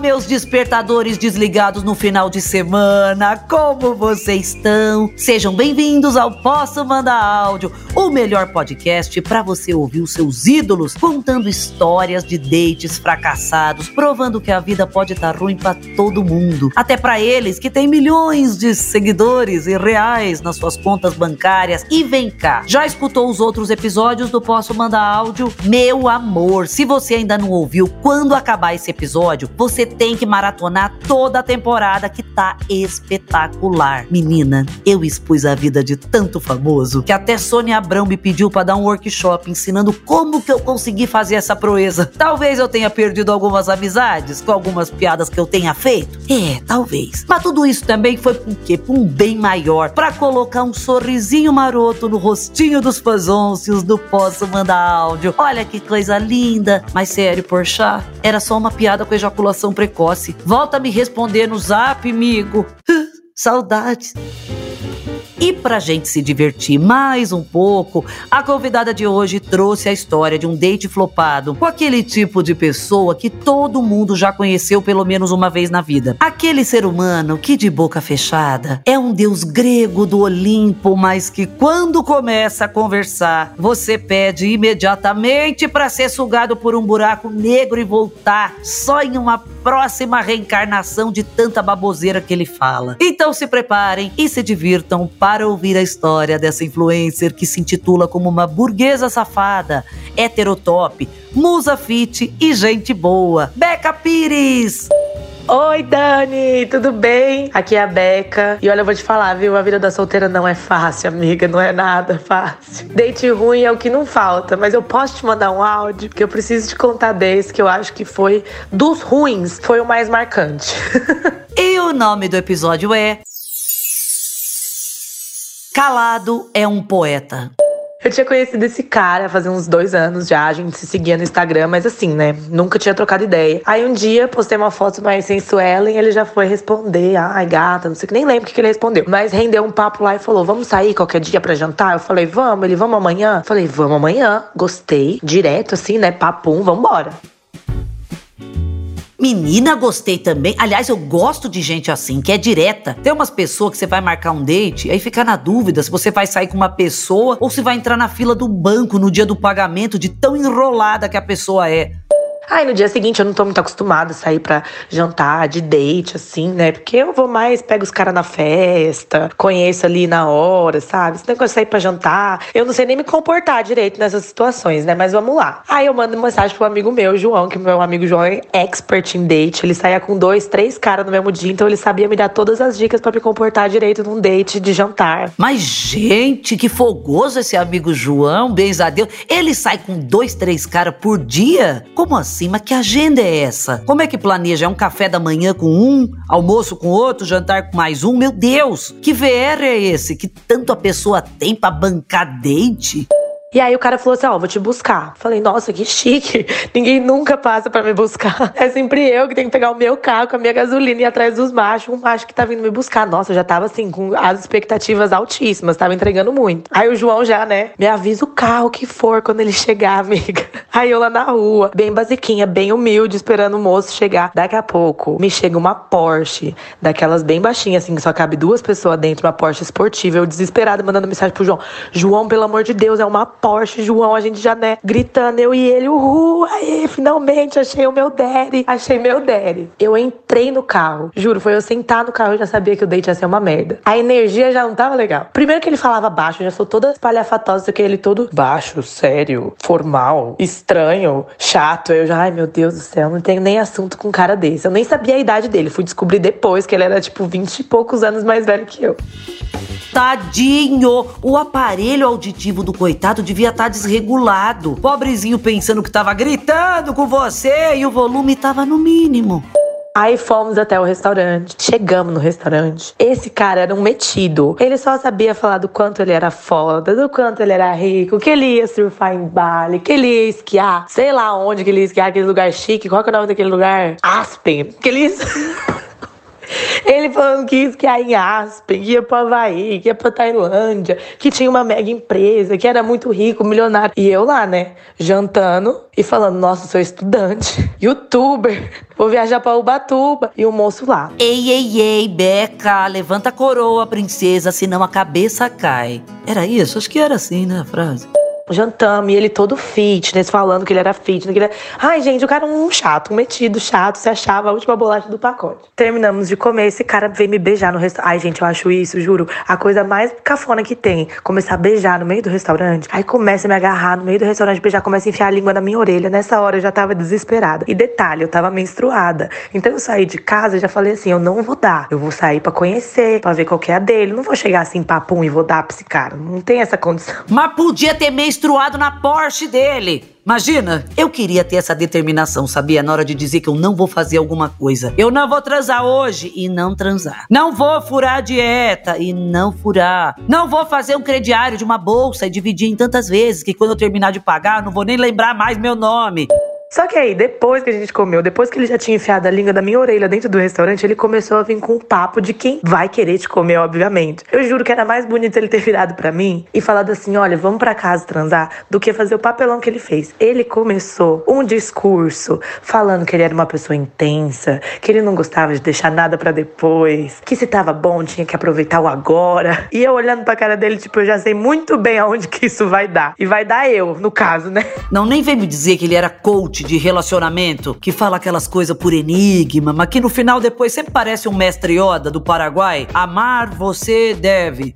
meus despertadores desligados no final de semana, como vocês estão? Sejam bem-vindos ao Posso Mandar Áudio, o melhor podcast para você ouvir os seus ídolos contando histórias de dates fracassados, provando que a vida pode estar tá ruim para todo mundo, até para eles que têm milhões de seguidores e reais nas suas contas bancárias. E vem cá, já escutou os outros episódios do Posso Mandar Áudio? Meu amor, se você ainda não ouviu, quando acabar esse episódio, você tem que maratonar toda a temporada que tá espetacular. Menina, eu expus a vida de tanto famoso que até Sônia Abrão me pediu para dar um workshop ensinando como que eu consegui fazer essa proeza. Talvez eu tenha perdido algumas amizades com algumas piadas que eu tenha feito. É, talvez. Mas tudo isso também foi por quê? Por um bem maior, para colocar um sorrisinho maroto no rostinho dos fazôncios do Posso Mandar Áudio. Olha que coisa linda. Mas sério, Porchat, era só uma piada com ejaculação precoce. Volta a me responder no zap, amigo. Saudades. E para gente se divertir mais um pouco, a convidada de hoje trouxe a história de um date flopado com aquele tipo de pessoa que todo mundo já conheceu pelo menos uma vez na vida. Aquele ser humano que de boca fechada é um deus grego do Olimpo, mas que quando começa a conversar, você pede imediatamente para ser sugado por um buraco negro e voltar só em uma próxima reencarnação de tanta baboseira que ele fala. Então se preparem e se divirtam para ouvir a história dessa influencer que se intitula como uma burguesa safada, heterotop, musa fit e gente boa. Beca Pires! Oi, Dani, tudo bem? Aqui é a Beca. E olha, eu vou te falar, viu? A vida da solteira não é fácil, amiga. Não é nada fácil. Date ruim é o que não falta, mas eu posso te mandar um áudio que eu preciso te contar desse que eu acho que foi dos ruins, foi o mais marcante. o nome do episódio é Calado é um poeta. Eu tinha conhecido esse cara fazia uns dois anos já, a gente se seguia no Instagram, mas assim, né? Nunca tinha trocado ideia. Aí um dia postei uma foto mais sensuela e ele já foi responder. Ai, gata, não sei que nem lembro o que, que ele respondeu. Mas rendeu um papo lá e falou: vamos sair qualquer dia pra jantar? Eu falei, vamos, ele, vamos amanhã? Eu falei, vamos amanhã. Gostei. Direto, assim, né? Papum, vambora. Menina, gostei também. Aliás, eu gosto de gente assim, que é direta. Tem umas pessoas que você vai marcar um date, aí fica na dúvida se você vai sair com uma pessoa ou se vai entrar na fila do banco no dia do pagamento, de tão enrolada que a pessoa é. Aí no dia seguinte eu não tô muito acostumada a sair pra jantar, de date, assim, né? Porque eu vou mais, pego os caras na festa, conheço ali na hora, sabe? Esse negócio de sair pra jantar, eu não sei nem me comportar direito nessas situações, né? Mas vamos lá. Aí eu mando mensagem pro amigo meu, João, que meu amigo João é expert em date. Ele saía com dois, três caras no mesmo dia, então ele sabia me dar todas as dicas para me comportar direito num date de jantar. Mas, gente, que fogoso esse amigo João, bens a Deus. Ele sai com dois, três caras por dia? Como assim? Cima. Que agenda é essa? Como é que planeja? É um café da manhã com um, almoço com outro, jantar com mais um? Meu Deus, que VR é esse? Que tanto a pessoa tem pra bancar date? E aí o cara falou assim: Ó, oh, vou te buscar. Falei, nossa, que chique. Ninguém nunca passa para me buscar. É sempre eu que tenho que pegar o meu carro com a minha gasolina e ir atrás dos machos. Um macho que tá vindo me buscar. Nossa, eu já tava assim, com as expectativas altíssimas, tava entregando muito. Aí o João já, né, me avisa o carro que for quando ele chegar, amiga. Aí eu lá na rua, bem basiquinha, bem humilde, esperando o moço chegar. Daqui a pouco me chega uma Porsche, daquelas bem baixinhas, assim, que só cabe duas pessoas dentro, uma Porsche esportiva. Eu desesperada mandando mensagem pro João: João, pelo amor de Deus, é uma Porsche, João, a gente já, né, gritando, eu e ele, uhul, aí, finalmente achei o meu daddy, achei meu daddy. Eu entrei no carro, juro, foi eu sentar no carro, eu já sabia que o date ia ser uma merda. A energia já não tava legal. Primeiro que ele falava baixo, já sou toda espalhafatosa, que ele todo baixo, sério, formal, estranho, chato. Eu já, ai meu Deus do céu, não tenho nem assunto com um cara desse. Eu nem sabia a idade dele, fui descobrir depois que ele era tipo 20 e poucos anos mais velho que eu. Tadinho! O aparelho auditivo do coitado devia estar tá desregulado. Pobrezinho pensando que tava gritando com você e o volume tava no mínimo. Aí fomos até o restaurante. Chegamos no restaurante. Esse cara era um metido. Ele só sabia falar do quanto ele era foda, do quanto ele era rico, que ele ia surfar em Bali, que ele ia esquiar. Sei lá onde que ele ia esquiar, aquele lugar chique. Qual que é o nome daquele lugar? Aspen. Que ele ia... Ele falando que ia esquiar em Aspen, que ia pro Havaí, que ia pra Tailândia, que tinha uma mega empresa, que era muito rico, milionário. E eu lá, né, jantando e falando, nossa, sou estudante. youtuber. Vou viajar pra Ubatuba. E o moço lá. Ei, ei, ei, Beca, levanta a coroa, princesa, senão a cabeça cai. Era isso? Acho que era assim, né, a frase jantamos, e ele todo fitness, falando que ele era fitness. Que ele era... Ai, gente, o cara é um chato, um metido chato, se achava a última bolacha do pacote. Terminamos de comer, esse cara veio me beijar no restaurante. Ai, gente, eu acho isso, juro, a coisa mais cafona que tem. Começar a beijar no meio do restaurante, aí começa a me agarrar no meio do restaurante, beijar, começa a enfiar a língua na minha orelha. Nessa hora eu já tava desesperada. E detalhe, eu tava menstruada. Então eu saí de casa e já falei assim, eu não vou dar. Eu vou sair para conhecer, para ver qual que é a dele. Não vou chegar assim, papum, e vou dar pra esse cara. Não tem essa condição. Mas podia ter menstruado menstruado na Porsche dele. Imagina, eu queria ter essa determinação, sabia? Na hora de dizer que eu não vou fazer alguma coisa. Eu não vou transar hoje e não transar. Não vou furar a dieta e não furar. Não vou fazer um crediário de uma bolsa e dividir em tantas vezes que quando eu terminar de pagar, não vou nem lembrar mais meu nome. Só que aí, depois que a gente comeu, depois que ele já tinha enfiado a língua da minha orelha dentro do restaurante, ele começou a vir com um papo de quem vai querer te comer, obviamente. Eu juro que era mais bonito ele ter virado para mim e falado assim: olha, vamos para casa transar, do que fazer o papelão que ele fez. Ele começou um discurso falando que ele era uma pessoa intensa, que ele não gostava de deixar nada para depois, que se tava bom tinha que aproveitar o agora. E eu olhando pra cara dele, tipo, eu já sei muito bem aonde que isso vai dar. E vai dar eu, no caso, né? Não, nem vem me dizer que ele era coach de relacionamento que fala aquelas coisas por enigma, mas que no final depois sempre parece um mestre Yoda do Paraguai. Amar você deve.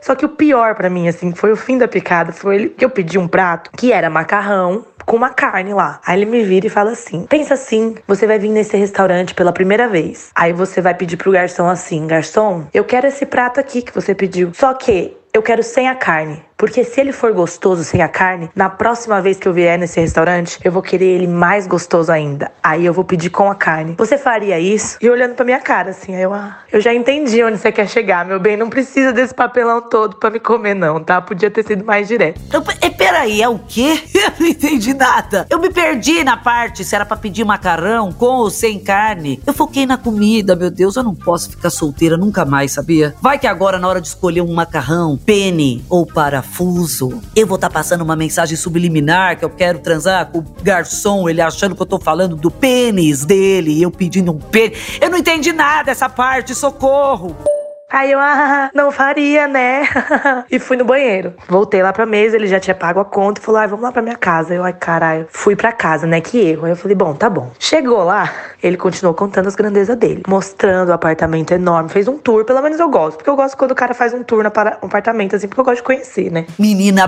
Só que o pior para mim, assim, foi o fim da picada, foi que eu pedi um prato que era macarrão com uma carne lá. Aí ele me vira e fala assim: pensa assim, você vai vir nesse restaurante pela primeira vez. Aí você vai pedir pro garçom assim: garçom, eu quero esse prato aqui que você pediu. Só que eu quero sem a carne. Porque se ele for gostoso sem a carne, na próxima vez que eu vier nesse restaurante, eu vou querer ele mais gostoso ainda. Aí eu vou pedir com a carne. Você faria isso? E olhando pra minha cara, assim, eu, ah, eu já entendi onde você quer chegar, meu bem. Não precisa desse papelão todo pra me comer, não, tá? Podia ter sido mais direto. Eu, é, peraí, é o quê? Eu não entendi nada. Eu me perdi na parte se era pra pedir macarrão com ou sem carne. Eu foquei na comida, meu Deus. Eu não posso ficar solteira nunca mais, sabia? Vai que agora, na hora de escolher um macarrão, pene ou para confuso. Eu vou estar tá passando uma mensagem subliminar que eu quero transar com o garçom, ele achando que eu tô falando do pênis dele, eu pedindo um pênis. Eu não entendi nada dessa parte, socorro! Aí eu, ah, não faria, né? e fui no banheiro. Voltei lá pra mesa, ele já tinha pago a conta e falou, ai, vamos lá pra minha casa. Eu, ai, caralho, fui pra casa, né? Que erro. Aí eu falei, bom, tá bom. Chegou lá, ele continuou contando as grandezas dele, mostrando o apartamento enorme. Fez um tour, pelo menos eu gosto, porque eu gosto quando o cara faz um tour no apartamento, assim, porque eu gosto de conhecer, né? Menina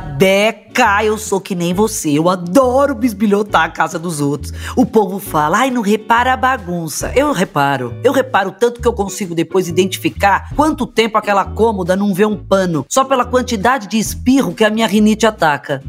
Beca, eu sou que nem você. Eu adoro bisbilhotar a casa dos outros. O povo fala, ai, não repara a bagunça. Eu reparo. Eu reparo tanto que eu consigo depois identificar quanto tempo aquela cômoda não vê um pano, só pela quantidade de espirro que a minha rinite ataca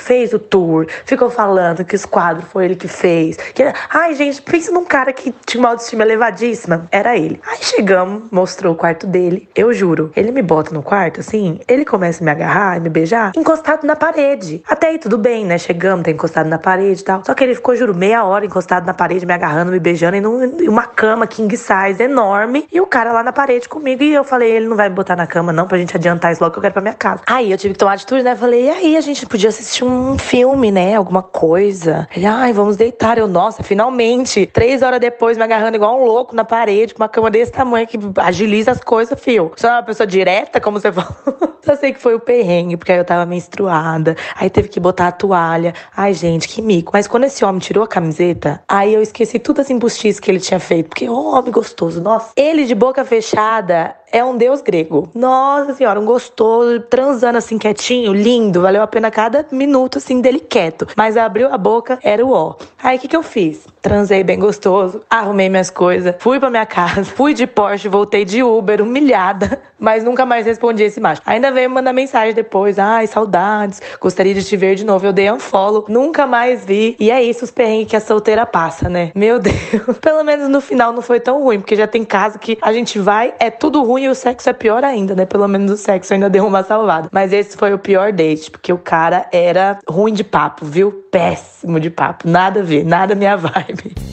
fez o tour, ficou falando que os quadros foi ele que fez. Que, ai, gente, pensa num cara que tinha uma autoestima elevadíssima. Era ele. Aí chegamos, mostrou o quarto dele. Eu juro, ele me bota no quarto, assim, ele começa a me agarrar e me beijar, encostado na parede. Até aí tudo bem, né? Chegamos, tá encostado na parede e tal. Só que ele ficou, juro, meia hora encostado na parede, me agarrando, me beijando, e uma cama king size enorme. E o cara lá na parede comigo. E eu falei, ele não vai me botar na cama, não, pra gente adiantar isso logo que eu quero pra minha casa. Aí eu tive que tomar atitude, né? Falei, e aí, a gente podia assistir um um filme, né? Alguma coisa. Ele, ai, vamos deitar. Eu, nossa, finalmente. Três horas depois, me agarrando igual um louco na parede, com uma cama desse tamanho que agiliza as coisas, fio. Sou uma pessoa direta, como você falou. Só sei que foi o perrengue, porque aí eu tava menstruada. Aí teve que botar a toalha. Ai, gente, que mico. Mas quando esse homem tirou a camiseta, aí eu esqueci todas as embustices que ele tinha feito. Porque, homem gostoso, nossa. Ele de boca fechada, é um deus grego. Nossa senhora, um gostoso, transando assim quietinho, lindo, valeu a pena cada minuto assim dele quieto. Mas abriu a boca, era o ó. Aí o que, que eu fiz? Transei bem gostoso, arrumei minhas coisas, fui pra minha casa, fui de Porsche, voltei de Uber, humilhada, mas nunca mais respondi esse macho. Ainda veio mandar mensagem depois, ai, saudades, gostaria de te ver de novo. Eu dei um follow, nunca mais vi. E é isso os perrengues que a solteira passa, né? Meu Deus. Pelo menos no final não foi tão ruim, porque já tem casa que a gente vai, é tudo ruim e o sexo é pior ainda, né? Pelo menos o sexo ainda deu uma salvada. Mas esse foi o pior date, porque o cara era ruim de papo, viu? Péssimo de papo. Nada a ver, nada minha vibe.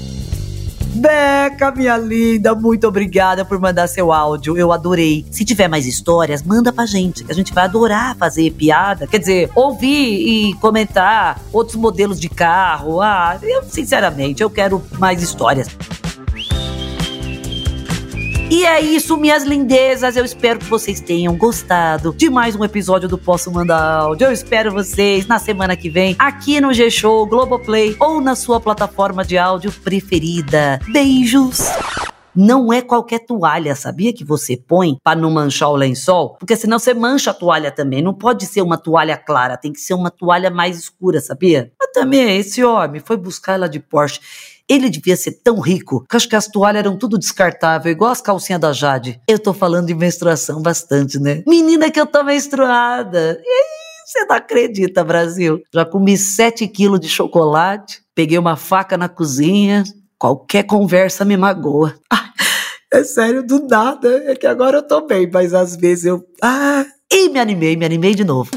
Beca, minha linda, muito obrigada por mandar seu áudio. Eu adorei. Se tiver mais histórias, manda pra gente, que a gente vai adorar fazer piada. Quer dizer, ouvir e comentar outros modelos de carro. Ah, eu, sinceramente, eu quero mais histórias. E é isso, minhas lindezas. Eu espero que vocês tenham gostado de mais um episódio do Posso Mandar Áudio. Eu espero vocês na semana que vem aqui no G-Show, Globoplay ou na sua plataforma de áudio preferida. Beijos! Não é qualquer toalha, sabia que você põe para não manchar o lençol? Porque senão você mancha a toalha também. Não pode ser uma toalha clara, tem que ser uma toalha mais escura, sabia? Mas também esse homem foi buscar ela de Porsche. Ele devia ser tão rico que acho que as toalhas eram tudo descartável, igual as calcinhas da Jade. Eu tô falando de menstruação bastante, né? Menina que eu tô menstruada. Você não acredita, Brasil? Já comi 7 quilos de chocolate, peguei uma faca na cozinha, qualquer conversa me magoa. É sério, do nada. É que agora eu tô bem, mas às vezes eu. Ah! E me animei, me animei de novo.